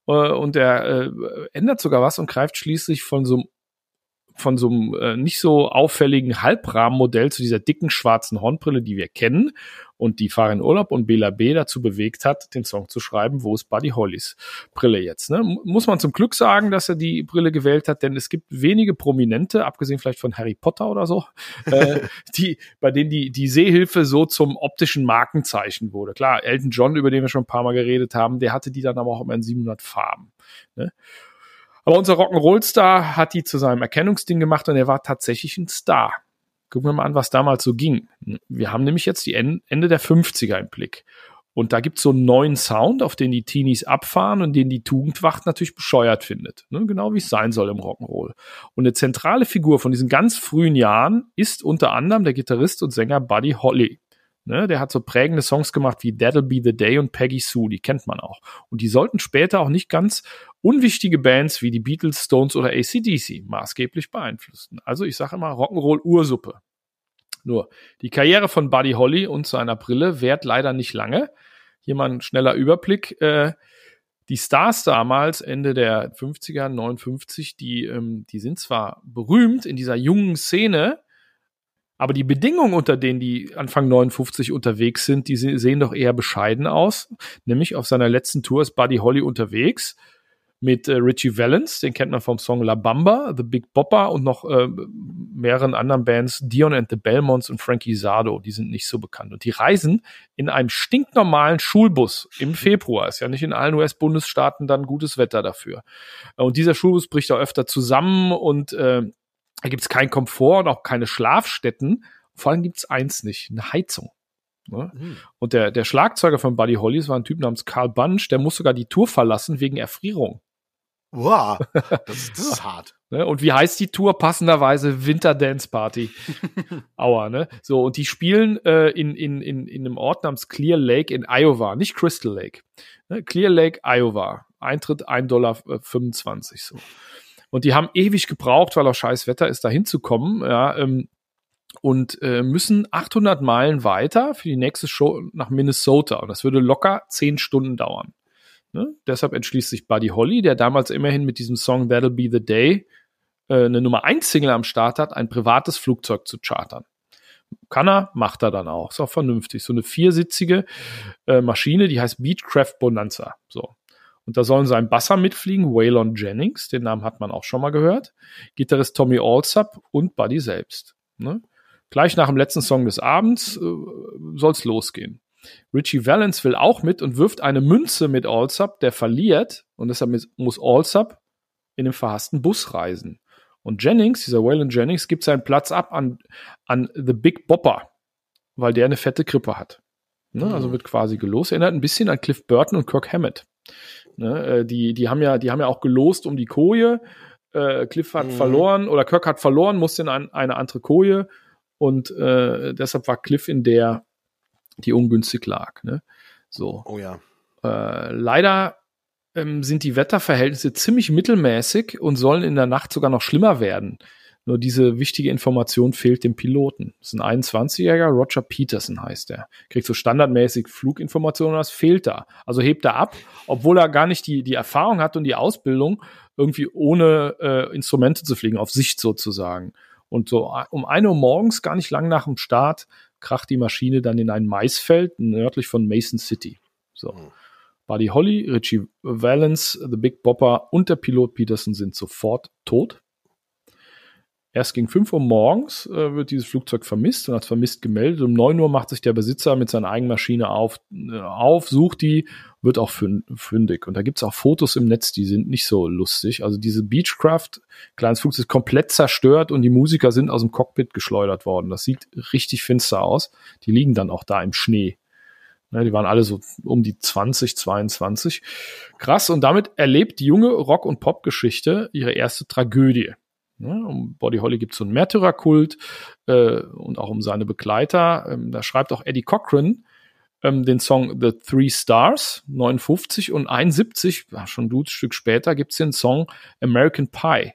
äh, und er äh, ändert sogar was und greift schließlich von so einem von so einem äh, nicht so auffälligen Halbrahmenmodell zu dieser dicken schwarzen Hornbrille, die wir kennen und die Farin Urlaub und Bela B. dazu bewegt hat, den Song zu schreiben, wo ist Buddy Hollys Brille jetzt. Ne? Muss man zum Glück sagen, dass er die Brille gewählt hat, denn es gibt wenige Prominente, abgesehen vielleicht von Harry Potter oder so, äh, die, bei denen die, die Sehhilfe so zum optischen Markenzeichen wurde. Klar, Elton John, über den wir schon ein paar Mal geredet haben, der hatte die dann aber auch immer in 700 Farben. Ne? Aber unser Rock'n'Roll-Star hat die zu seinem Erkennungsding gemacht und er war tatsächlich ein Star. Gucken wir mal an, was damals so ging. Wir haben nämlich jetzt die En- Ende der 50er im Blick. Und da gibt's so einen neuen Sound, auf den die Teenies abfahren und den die Tugendwacht natürlich bescheuert findet. Ne? Genau wie es sein soll im Rock'n'Roll. Und eine zentrale Figur von diesen ganz frühen Jahren ist unter anderem der Gitarrist und Sänger Buddy Holly. Ne, der hat so prägende Songs gemacht wie That'll Be the Day und Peggy Sue, die kennt man auch. Und die sollten später auch nicht ganz unwichtige Bands wie die Beatles, Stones oder ACDC maßgeblich beeinflussen. Also ich sage immer Rock'n'Roll Ursuppe. Nur, die Karriere von Buddy Holly und seiner Brille währt leider nicht lange. Hier mal ein schneller Überblick. Äh, die Stars damals, Ende der 50er, 59, die, ähm, die sind zwar berühmt in dieser jungen Szene, aber die Bedingungen, unter denen die Anfang 59 unterwegs sind, die se- sehen doch eher bescheiden aus. Nämlich auf seiner letzten Tour ist Buddy Holly unterwegs mit äh, Richie Valens, den kennt man vom Song La Bamba, The Big Bopper und noch äh, mehreren anderen Bands, Dion and the Belmonts und Frankie Sado, die sind nicht so bekannt. Und die reisen in einem stinknormalen Schulbus im Februar. Ist ja nicht in allen US-Bundesstaaten dann gutes Wetter dafür. Und dieser Schulbus bricht auch öfter zusammen und äh, da gibt's keinen Komfort und auch keine Schlafstätten. Vor allem gibt's eins nicht, eine Heizung. Ne? Und der, der Schlagzeuger von Buddy Hollies war ein Typ namens Carl Bunch, der muss sogar die Tour verlassen wegen Erfrierung. Wow, das, das ist hart. Ne? Und wie heißt die Tour? Passenderweise Winter Dance Party. Aua, ne? So, und die spielen äh, in, in, in, in einem Ort namens Clear Lake in Iowa, nicht Crystal Lake. Ne? Clear Lake, Iowa. Eintritt 1,25 Dollar. 25, so. Und die haben ewig gebraucht, weil auch scheiß Wetter ist, da hinzukommen. Ja, ähm, und äh, müssen 800 Meilen weiter für die nächste Show nach Minnesota. Und das würde locker 10 Stunden dauern. Ne? Deshalb entschließt sich Buddy Holly, der damals immerhin mit diesem Song That'll Be the Day äh, eine Nummer 1 Single am Start hat, ein privates Flugzeug zu chartern. Kann er, macht er dann auch. Ist auch vernünftig. So eine viersitzige äh, Maschine, die heißt Beechcraft Bonanza. So. Und da sollen sein Basser mitfliegen, Waylon Jennings, den Namen hat man auch schon mal gehört, Gitarrist Tommy Allsup und Buddy selbst. Ne? Gleich nach dem letzten Song des Abends äh, soll's losgehen. Richie Valens will auch mit und wirft eine Münze mit Allsup, der verliert und deshalb muss Allsup in den verhassten Bus reisen. Und Jennings, dieser Waylon Jennings, gibt seinen Platz ab an, an The Big Bopper, weil der eine fette Krippe hat. Ne? Also mhm. wird quasi gelost. Erinnert ein bisschen an Cliff Burton und Kirk Hammett. Ne? Äh, die, die, haben ja, die haben ja auch gelost um die Koje. Äh, Cliff hat mhm. verloren oder Kirk hat verloren, musste in ein, eine andere Koje und äh, deshalb war Cliff in der, die ungünstig lag. Ne? So. Oh ja. Äh, leider ähm, sind die Wetterverhältnisse ziemlich mittelmäßig und sollen in der Nacht sogar noch schlimmer werden. Nur diese wichtige Information fehlt dem Piloten. Das ist ein 21-Jähriger, Roger Peterson heißt er. Kriegt so standardmäßig Fluginformationen, das fehlt da. Also hebt er ab, obwohl er gar nicht die, die Erfahrung hat und die Ausbildung, irgendwie ohne äh, Instrumente zu fliegen, auf Sicht sozusagen. Und so um eine Uhr morgens, gar nicht lang nach dem Start, kracht die Maschine dann in ein Maisfeld nördlich von Mason City. So. Mhm. Buddy Holly, Richie Valens, The Big Bopper und der Pilot Peterson sind sofort tot. Erst gegen 5 Uhr morgens äh, wird dieses Flugzeug vermisst und als vermisst gemeldet. Um 9 Uhr macht sich der Besitzer mit seiner eigenen Maschine auf, äh, auf sucht die, wird auch fündig. Und da gibt's auch Fotos im Netz, die sind nicht so lustig. Also diese Beechcraft, kleines Flugzeug, ist komplett zerstört und die Musiker sind aus dem Cockpit geschleudert worden. Das sieht richtig finster aus. Die liegen dann auch da im Schnee. Ne, die waren alle so um die 20, 22. Krass. Und damit erlebt die junge Rock- und Popgeschichte ihre erste Tragödie. Ne? Um Body Holly gibt es so einen Märtyrerkult äh, und auch um seine Begleiter. Ähm, da schreibt auch Eddie Cochran ähm, den Song The Three Stars, 59 und 71, schon ein Stück später, gibt es den Song American Pie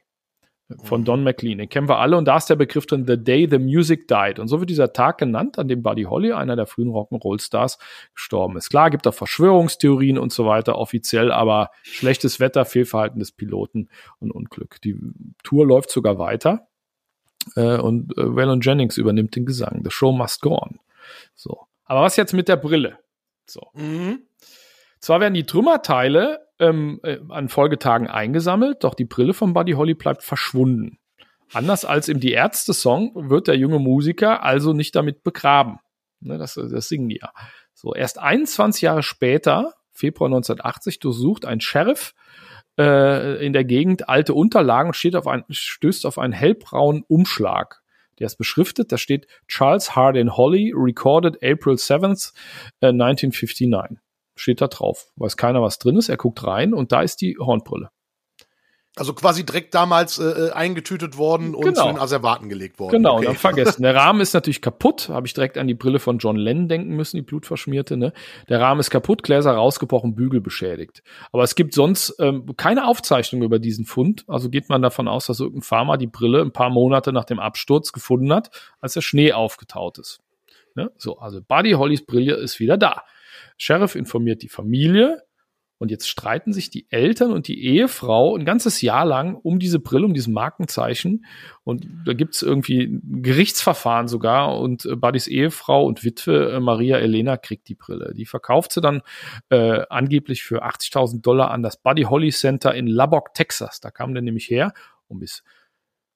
von Don McLean. Den kennen wir alle und da ist der Begriff drin The Day the Music Died. Und so wird dieser Tag genannt, an dem Buddy Holly, einer der frühen Rock'n'Roll-Stars, gestorben ist. Klar, gibt auch Verschwörungstheorien und so weiter offiziell, aber schlechtes Wetter, Fehlverhalten des Piloten und Unglück. Die Tour läuft sogar weiter äh, und äh, Waylon Jennings übernimmt den Gesang. The show must go on. So. Aber was jetzt mit der Brille? So. Mhm. Zwar werden die Trümmerteile ähm, äh, an Folgetagen eingesammelt, doch die Brille von Buddy Holly bleibt verschwunden. Anders als im Die Ärzte-Song wird der junge Musiker also nicht damit begraben. Ne, das, das singen die ja. So, erst 21 Jahre später, Februar 1980, durchsucht ein Sheriff äh, in der Gegend alte Unterlagen und steht auf ein, stößt auf einen hellbraunen Umschlag. Der ist beschriftet, da steht Charles Hardin Holly, recorded April 7th, äh, 1959 steht da drauf. Weiß keiner, was drin ist. Er guckt rein und da ist die Hornbrille. Also quasi direkt damals äh, äh eingetütet worden und genau. zu den Asservaten gelegt worden. Genau, okay. dann vergessen. Der Rahmen ist natürlich kaputt. Habe ich direkt an die Brille von John Lennon denken müssen, die blutverschmierte. Ne? Der Rahmen ist kaputt, Gläser rausgebrochen, Bügel beschädigt. Aber es gibt sonst ähm, keine Aufzeichnung über diesen Fund. Also geht man davon aus, dass irgendein Farmer die Brille ein paar Monate nach dem Absturz gefunden hat, als der Schnee aufgetaut ist. Ne? So, also Buddy Hollys Brille ist wieder da. Sheriff informiert die Familie und jetzt streiten sich die Eltern und die Ehefrau ein ganzes Jahr lang um diese Brille, um diesen Markenzeichen. Und da gibt's irgendwie ein Gerichtsverfahren sogar. Und äh, Buddys Ehefrau und Witwe äh, Maria Elena kriegt die Brille. Die verkauft sie dann äh, angeblich für 80.000 Dollar an das Buddy Holly Center in Lubbock, Texas. Da kam der nämlich her. Und bis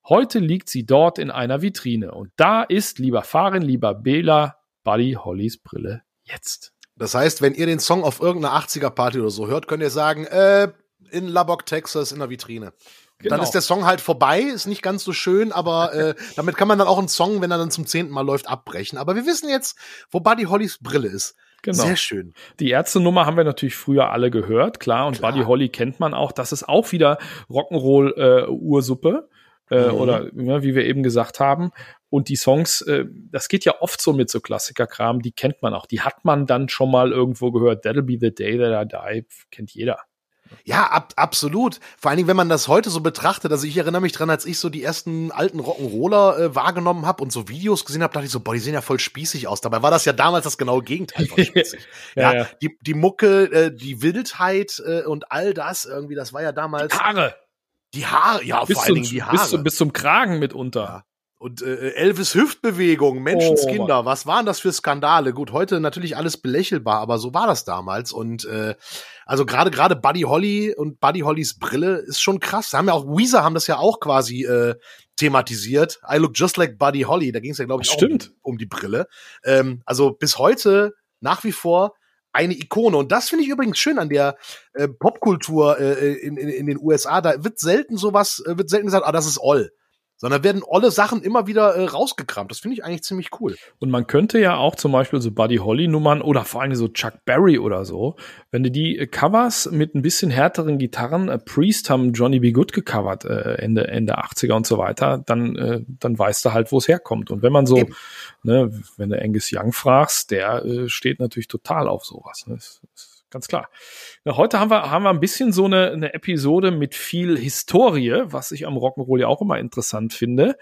heute liegt sie dort in einer Vitrine. Und da ist, lieber Farin, lieber Bela, Buddy Hollys Brille jetzt. Das heißt, wenn ihr den Song auf irgendeiner 80er-Party oder so hört, könnt ihr sagen, äh, in Lubbock, Texas, in der Vitrine. Genau. Dann ist der Song halt vorbei, ist nicht ganz so schön, aber äh, damit kann man dann auch einen Song, wenn er dann zum zehnten Mal läuft, abbrechen. Aber wir wissen jetzt, wo Buddy Hollys Brille ist. Genau. Sehr schön. Die Ärztenummer haben wir natürlich früher alle gehört, klar. Und klar. Buddy Holly kennt man auch. Das ist auch wieder Rock'n'Roll-Ursuppe. Äh, mhm. Oder ja, wie wir eben gesagt haben. Und die Songs, äh, das geht ja oft so mit so Klassikerkram, die kennt man auch. Die hat man dann schon mal irgendwo gehört. That'll be the day that I die, kennt jeder. Ja, ab, absolut. Vor allen Dingen, wenn man das heute so betrachtet. Also ich erinnere mich dran, als ich so die ersten alten Rock'n'Roller äh, wahrgenommen habe und so Videos gesehen habe, dachte ich so, boah, die sehen ja voll spießig aus. Dabei war das ja damals das genaue Gegenteil von spießig. ja, Ja, ja. Die, die Mucke, äh, die Wildheit äh, und all das irgendwie, das war ja damals. Haare. Die Haare, ja, Bis, vor allen Dingen die Haare. bis, zum, bis zum Kragen mitunter. Ja. Und äh, Elvis Hüftbewegung, Menschenskinder, was waren das für Skandale? Gut, heute natürlich alles belächelbar, aber so war das damals. Und äh, also gerade gerade Buddy Holly und Buddy Hollys Brille ist schon krass. Da haben ja auch Weezer haben das ja auch quasi äh, thematisiert. I look just like Buddy Holly. Da ging es ja glaube ich auch um, Stimmt. um die Brille. Ähm, also bis heute nach wie vor eine Ikone. Und das finde ich übrigens schön an der äh, Popkultur äh, in, in, in den USA. Da wird selten sowas, äh, wird selten gesagt, ah, das ist Oll sondern werden alle Sachen immer wieder äh, rausgekramt. Das finde ich eigentlich ziemlich cool. Und man könnte ja auch zum Beispiel so Buddy Holly Nummern oder vor allem so Chuck Berry oder so, wenn du die äh, Covers mit ein bisschen härteren Gitarren, äh, Priest haben Johnny B. Good gecovert, äh, Ende, Ende 80er und so weiter, dann, äh, dann weißt du halt, wo es herkommt. Und wenn man so, Eben. ne, wenn du Angus Young fragst, der äh, steht natürlich total auf sowas. Ne? Das ist ganz klar. Ja, heute haben wir, haben wir ein bisschen so eine, eine Episode mit viel Historie, was ich am Rock'n'Roll ja auch immer interessant finde.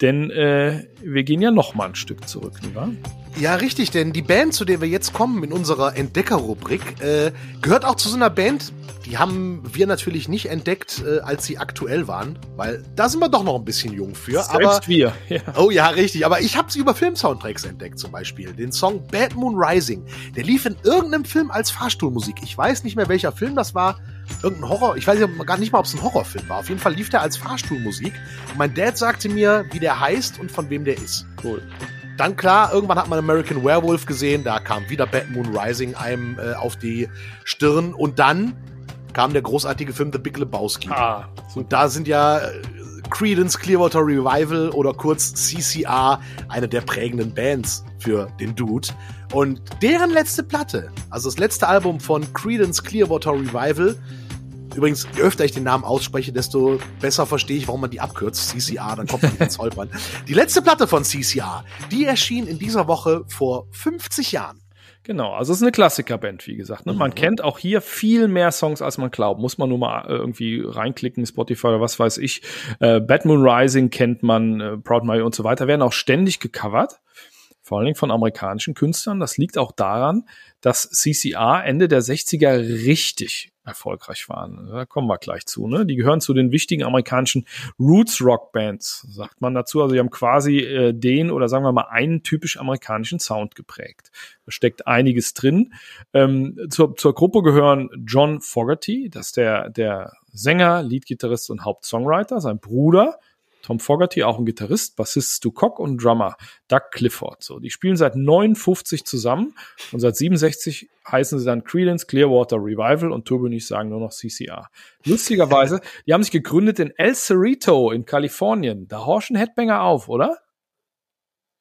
Denn äh, wir gehen ja noch mal ein Stück zurück, nicht wahr? Ja, richtig, denn die Band, zu der wir jetzt kommen in unserer Entdecker-Rubrik, äh, gehört auch zu so einer Band, die haben wir natürlich nicht entdeckt, äh, als sie aktuell waren, weil da sind wir doch noch ein bisschen jung für. aber Selbst wir. Ja. Oh ja, richtig. Aber ich habe sie über Filmsoundtracks entdeckt, zum Beispiel. Den Song Bad Moon Rising. Der lief in irgendeinem Film als Fahrstuhlmusik. Ich weiß nicht mehr, welcher Film das war. Irgendein Horror. Ich weiß ja gar nicht mal, ob es ein Horrorfilm war. Auf jeden Fall lief der als Fahrstuhlmusik. Und mein Dad sagte mir, wie der heißt und von wem der ist. Cool. Dann klar, irgendwann hat man American Werewolf gesehen. Da kam wieder Bad Moon Rising einem äh, auf die Stirn. Und dann kam der großartige Film The Big Lebowski. Ah, Und da sind ja äh, Creedence Clearwater Revival oder kurz CCR eine der prägenden Bands für den Dude. Und deren letzte Platte, also das letzte Album von Creedence Clearwater Revival, übrigens, je öfter ich den Namen ausspreche, desto besser verstehe ich, warum man die abkürzt. CCR, dann kommt man ins Holpern. Die letzte Platte von CCR, die erschien in dieser Woche vor 50 Jahren. Genau, also es ist eine Klassikerband, wie gesagt. Ne? Man Mhm. kennt auch hier viel mehr Songs, als man glaubt. Muss man nur mal äh, irgendwie reinklicken, Spotify oder was weiß ich. Äh, Bad Moon Rising kennt man, äh, Proud Mary und so weiter, werden auch ständig gecovert. Vor allen Dingen von amerikanischen Künstlern. Das liegt auch daran, dass CCR Ende der 60er richtig erfolgreich waren. Da kommen wir gleich zu. Ne? Die gehören zu den wichtigen amerikanischen Roots Rock Bands, sagt man dazu. Also die haben quasi äh, den oder sagen wir mal einen typisch amerikanischen Sound geprägt. Da steckt einiges drin. Ähm, zur, zur Gruppe gehören John Fogerty, das ist der, der Sänger, Leadgitarrist und Hauptsongwriter, sein Bruder. Tom Fogerty, auch ein Gitarrist, Bassist Stu Cock und Drummer Doug Clifford. So, die spielen seit 59 zusammen und seit 67 heißen sie dann Creedence Clearwater Revival und Turbo nicht sagen nur noch CCR. Lustigerweise, die haben sich gegründet in El Cerrito in Kalifornien. Da horchen Headbanger auf, oder?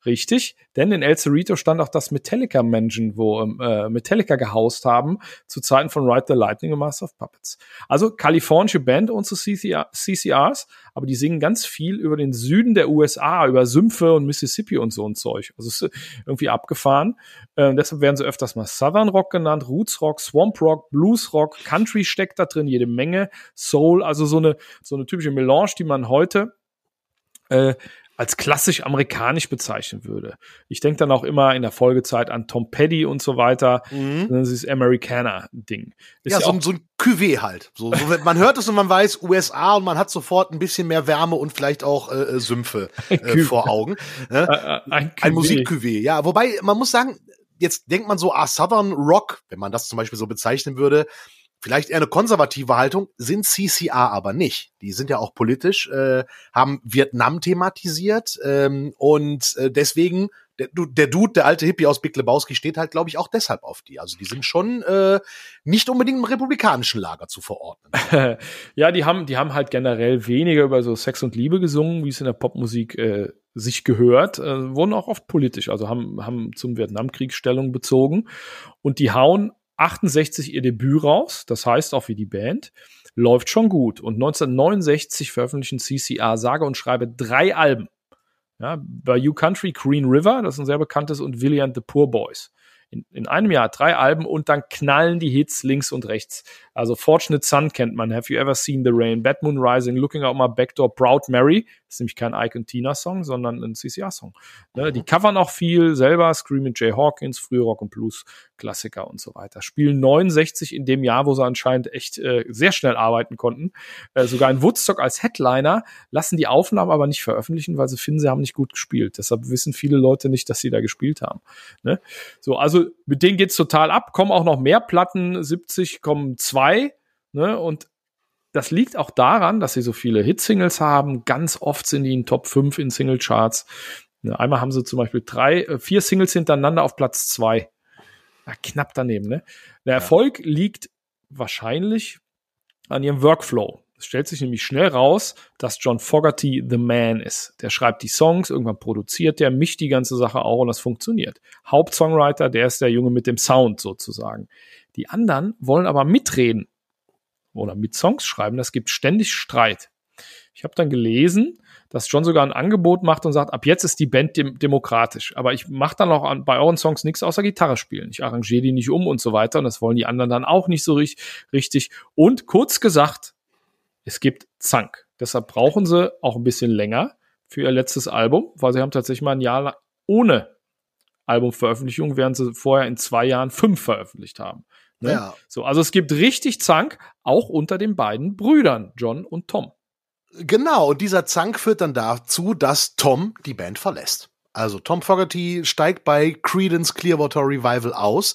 Richtig, denn in El Cerrito stand auch das Metallica Mansion, wo ähm, äh, Metallica gehaust haben, zu Zeiten von Ride the Lightning und Master of Puppets. Also kalifornische Band, unsere CCR, CCRs, aber die singen ganz viel über den Süden der USA, über Sümpfe und Mississippi und so ein Zeug. Also ist irgendwie abgefahren. Äh, deshalb werden sie öfters mal Southern Rock genannt, Roots Rock, Swamp Rock, Blues Rock, Country steckt da drin, jede Menge, Soul, also so eine, so eine typische Melange, die man heute äh, als klassisch amerikanisch bezeichnen würde. Ich denke dann auch immer in der Folgezeit an Tom Petty und so weiter. Das ist Americana-Ding. Ja, ja so, so ein Cuvée halt. So, so, man hört es und man weiß USA und man hat sofort ein bisschen mehr Wärme und vielleicht auch äh, äh, Sümpfe äh, vor Augen. Ne? äh, äh, ein, Ein Cuvée. Musik-Cuvée, ja. Wobei, man muss sagen, jetzt denkt man so, ah, Southern Rock, wenn man das zum Beispiel so bezeichnen würde, vielleicht eher eine konservative Haltung, sind CCR aber nicht. Die sind ja auch politisch, äh, haben Vietnam thematisiert ähm, und äh, deswegen, der, der Dude, der alte Hippie aus Big Lebowski, steht halt, glaube ich, auch deshalb auf die. Also die sind schon äh, nicht unbedingt im republikanischen Lager zu verordnen. ja, die haben, die haben halt generell weniger über so Sex und Liebe gesungen, wie es in der Popmusik äh, sich gehört, äh, wurden auch oft politisch, also haben, haben zum Vietnamkrieg Stellung bezogen. Und die hauen 68 ihr Debüt raus, das heißt auch wie die Band, läuft schon gut. Und 1969 veröffentlichen CCR sage und schreibe drei Alben. Ja, bei You Country, Green River, das ist ein sehr bekanntes, und Willie and the Poor Boys. in, in einem Jahr drei Alben und dann knallen die Hits links und rechts. Also Fortunate Son kennt man, Have You Ever Seen the Rain, Bad Moon Rising, Looking Out My Backdoor, Proud Mary, das ist nämlich kein Ike und Tina Song, sondern ein CCR-Song. Ne, die covern auch viel selber, Screaming Jay Hawkins, frühe Rock und Blues Klassiker und so weiter. Spielen 69 in dem Jahr, wo sie anscheinend echt äh, sehr schnell arbeiten konnten. Äh, sogar in Woodstock als Headliner lassen die Aufnahmen aber nicht veröffentlichen, weil sie finden, sie haben nicht gut gespielt. Deshalb wissen viele Leute nicht, dass sie da gespielt haben. Ne? So, also mit denen geht's total ab. Kommen auch noch mehr Platten. 70 kommen zwei. Ne? Und das liegt auch daran, dass sie so viele Hitsingles haben. Ganz oft sind die in Top 5 in Singlecharts. Ne, einmal haben sie zum Beispiel drei, äh, vier Singles hintereinander auf Platz zwei. Ja, knapp daneben, ne? Der Erfolg liegt wahrscheinlich an ihrem Workflow. Es stellt sich nämlich schnell raus, dass John Fogerty the Man ist. Der schreibt die Songs, irgendwann produziert der, mischt die ganze Sache auch und das funktioniert. Hauptsongwriter, der ist der Junge mit dem Sound sozusagen. Die anderen wollen aber mitreden oder mit Songs schreiben. Das gibt ständig Streit. Ich habe dann gelesen, dass John sogar ein Angebot macht und sagt, ab jetzt ist die Band dem demokratisch. Aber ich mache dann auch an, bei euren Songs nichts außer Gitarre spielen. Ich arrangiere die nicht um und so weiter. Und das wollen die anderen dann auch nicht so richtig. Und kurz gesagt, es gibt Zank. Deshalb brauchen sie auch ein bisschen länger für ihr letztes Album, weil sie haben tatsächlich mal ein Jahr ohne Albumveröffentlichung, während sie vorher in zwei Jahren fünf veröffentlicht haben. Ne? Ja. So, also es gibt richtig Zank, auch unter den beiden Brüdern, John und Tom. Genau, und dieser Zank führt dann dazu, dass Tom die Band verlässt. Also Tom Fogerty steigt bei Credence Clearwater Revival aus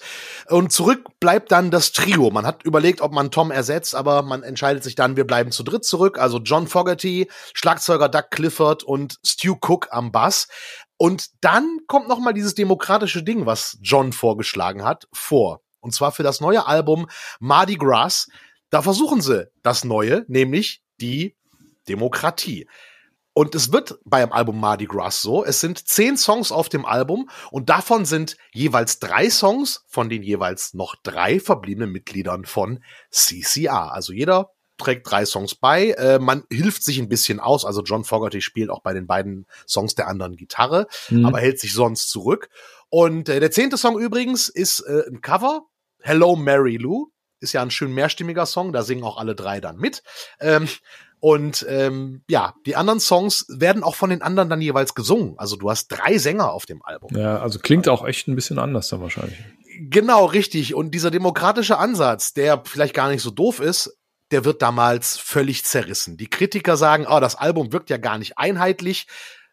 und zurück bleibt dann das Trio. Man hat überlegt, ob man Tom ersetzt, aber man entscheidet sich dann, wir bleiben zu dritt zurück. Also John Fogerty, Schlagzeuger Doug Clifford und Stu Cook am Bass. Und dann kommt noch mal dieses demokratische Ding, was John vorgeschlagen hat, vor. Und zwar für das neue Album Mardi Gras. Da versuchen sie das Neue, nämlich die Demokratie. Und es wird beim Album Mardi Gras so, es sind zehn Songs auf dem Album und davon sind jeweils drei Songs von den jeweils noch drei verbliebenen Mitgliedern von CCR. Also jeder trägt drei Songs bei. Äh, man hilft sich ein bisschen aus. Also John Fogerty spielt auch bei den beiden Songs der anderen Gitarre, mhm. aber hält sich sonst zurück. Und äh, der zehnte Song übrigens ist äh, ein Cover. Hello Mary Lou. Ist ja ein schön mehrstimmiger Song, da singen auch alle drei dann mit. Ähm, und ähm, ja, die anderen Songs werden auch von den anderen dann jeweils gesungen. Also du hast drei Sänger auf dem Album. Ja, also klingt auch echt ein bisschen anders dann wahrscheinlich. Genau, richtig. Und dieser demokratische Ansatz, der vielleicht gar nicht so doof ist, der wird damals völlig zerrissen. Die Kritiker sagen, oh, das Album wirkt ja gar nicht einheitlich.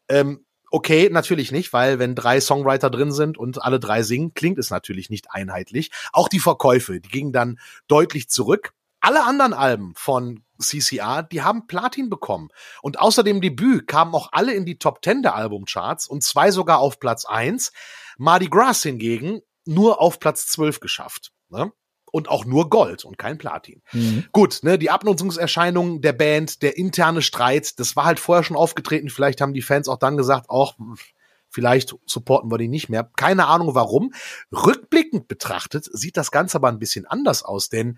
Ähm, okay, natürlich nicht, weil wenn drei Songwriter drin sind und alle drei singen, klingt es natürlich nicht einheitlich. Auch die Verkäufe, die gingen dann deutlich zurück. Alle anderen Alben von CCR, die haben Platin bekommen. Und außer dem Debüt kamen auch alle in die Top 10 der Albumcharts und zwei sogar auf Platz 1. Mardi Gras hingegen nur auf Platz 12 geschafft. Ne? Und auch nur Gold und kein Platin. Mhm. Gut, ne, die Abnutzungserscheinungen der Band, der interne Streit, das war halt vorher schon aufgetreten. Vielleicht haben die Fans auch dann gesagt, auch vielleicht supporten wir die nicht mehr. Keine Ahnung warum. Rückblickend betrachtet sieht das Ganze aber ein bisschen anders aus, denn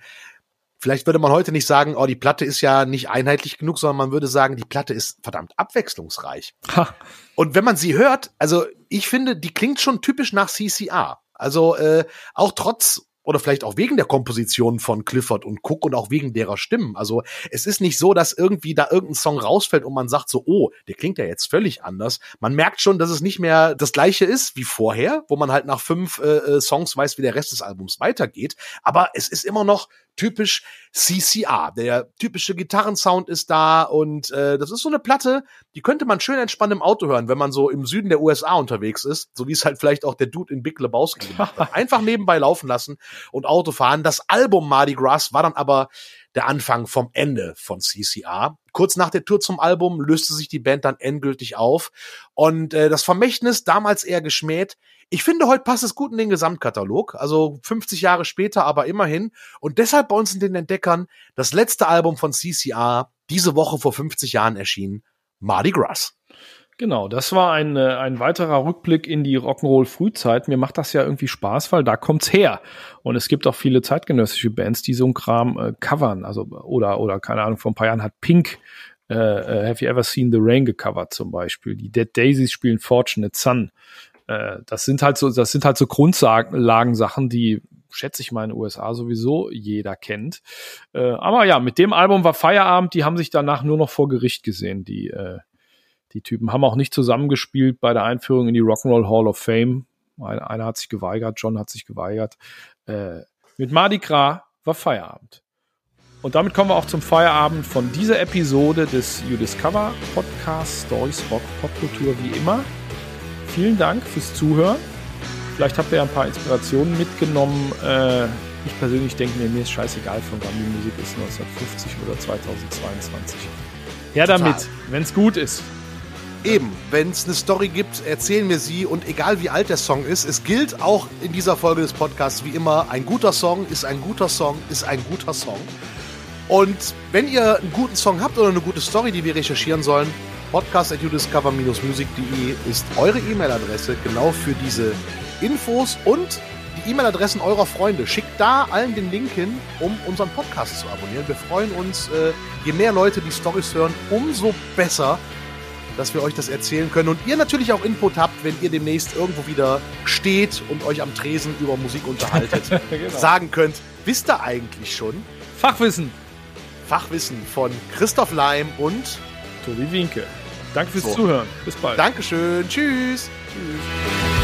Vielleicht würde man heute nicht sagen, oh, die Platte ist ja nicht einheitlich genug, sondern man würde sagen, die Platte ist verdammt abwechslungsreich. Ha. Und wenn man sie hört, also ich finde, die klingt schon typisch nach CCR. Also äh, auch trotz oder vielleicht auch wegen der Komposition von Clifford und Cook und auch wegen derer Stimmen. Also es ist nicht so, dass irgendwie da irgendein Song rausfällt und man sagt so, oh, der klingt ja jetzt völlig anders. Man merkt schon, dass es nicht mehr das gleiche ist wie vorher, wo man halt nach fünf äh, äh Songs weiß, wie der Rest des Albums weitergeht. Aber es ist immer noch typisch CCR. Der typische Gitarrensound ist da und äh, das ist so eine Platte, die könnte man schön entspannt im Auto hören, wenn man so im Süden der USA unterwegs ist, so wie es halt vielleicht auch der Dude in Big Lebowski gemacht hat. Einfach nebenbei laufen lassen und Auto fahren. Das Album Mardi Gras war dann aber der Anfang vom Ende von CCR. Kurz nach der Tour zum Album löste sich die Band dann endgültig auf und äh, das Vermächtnis, damals eher geschmäht, ich finde, heute passt es gut in den Gesamtkatalog. Also 50 Jahre später, aber immerhin. Und deshalb bei uns in den Entdeckern das letzte Album von CCR, diese Woche vor 50 Jahren erschienen, Mardi Gras. Genau, das war ein, äh, ein weiterer Rückblick in die Rock'n'Roll-Frühzeit. Mir macht das ja irgendwie Spaß, weil da kommt's her. Und es gibt auch viele zeitgenössische Bands, die so einen Kram äh, covern. Also, oder, oder, keine Ahnung, vor ein paar Jahren hat Pink äh, äh Have You Ever Seen the Rain gecovert zum Beispiel. Die Dead Daisies spielen Fortunate Son Äh, das sind halt so, das sind halt so Grundlagensachen, die schätze ich mal in den USA sowieso jeder kennt. Äh, aber ja, mit dem Album war Feierabend, die haben sich danach nur noch vor Gericht gesehen, die, äh, die Typen haben auch nicht zusammengespielt bei der Einführung in die Rock'n'Roll Hall of Fame. Einer, einer hat sich geweigert, John hat sich geweigert. Äh, mit Mardi Gras war Feierabend. Und damit kommen wir auch zum Feierabend von dieser Episode des You Discover Podcast Stories Rock Popkultur wie immer. Vielen Dank fürs Zuhören. Vielleicht habt ihr ja ein paar Inspirationen mitgenommen. Äh, ich persönlich denke mir, mir ist scheißegal, von wann die Musik ist, 1950 oder 2022. Her damit, wenn es gut ist. Eben, wenn es eine Story gibt, erzählen wir sie und egal wie alt der Song ist, es gilt auch in dieser Folge des Podcasts wie immer, ein guter Song ist ein guter Song ist ein guter Song. Und wenn ihr einen guten Song habt oder eine gute Story, die wir recherchieren sollen, podcast.udiscover-music.de ist eure E-Mail-Adresse genau für diese Infos und die E-Mail-Adressen eurer Freunde. Schickt da allen den Link hin, um unseren Podcast zu abonnieren. Wir freuen uns, äh, je mehr Leute die Stories hören, umso besser, dass wir euch das erzählen können. Und ihr natürlich auch Input habt, wenn ihr demnächst irgendwo wieder steht und euch am Tresen über Musik unterhaltet. genau. Sagen könnt, wisst ihr eigentlich schon? Fachwissen. Fachwissen von Christoph Leim und Tobi Winke. Danke fürs so. Zuhören. Bis bald. Dankeschön. Tschüss. Tschüss.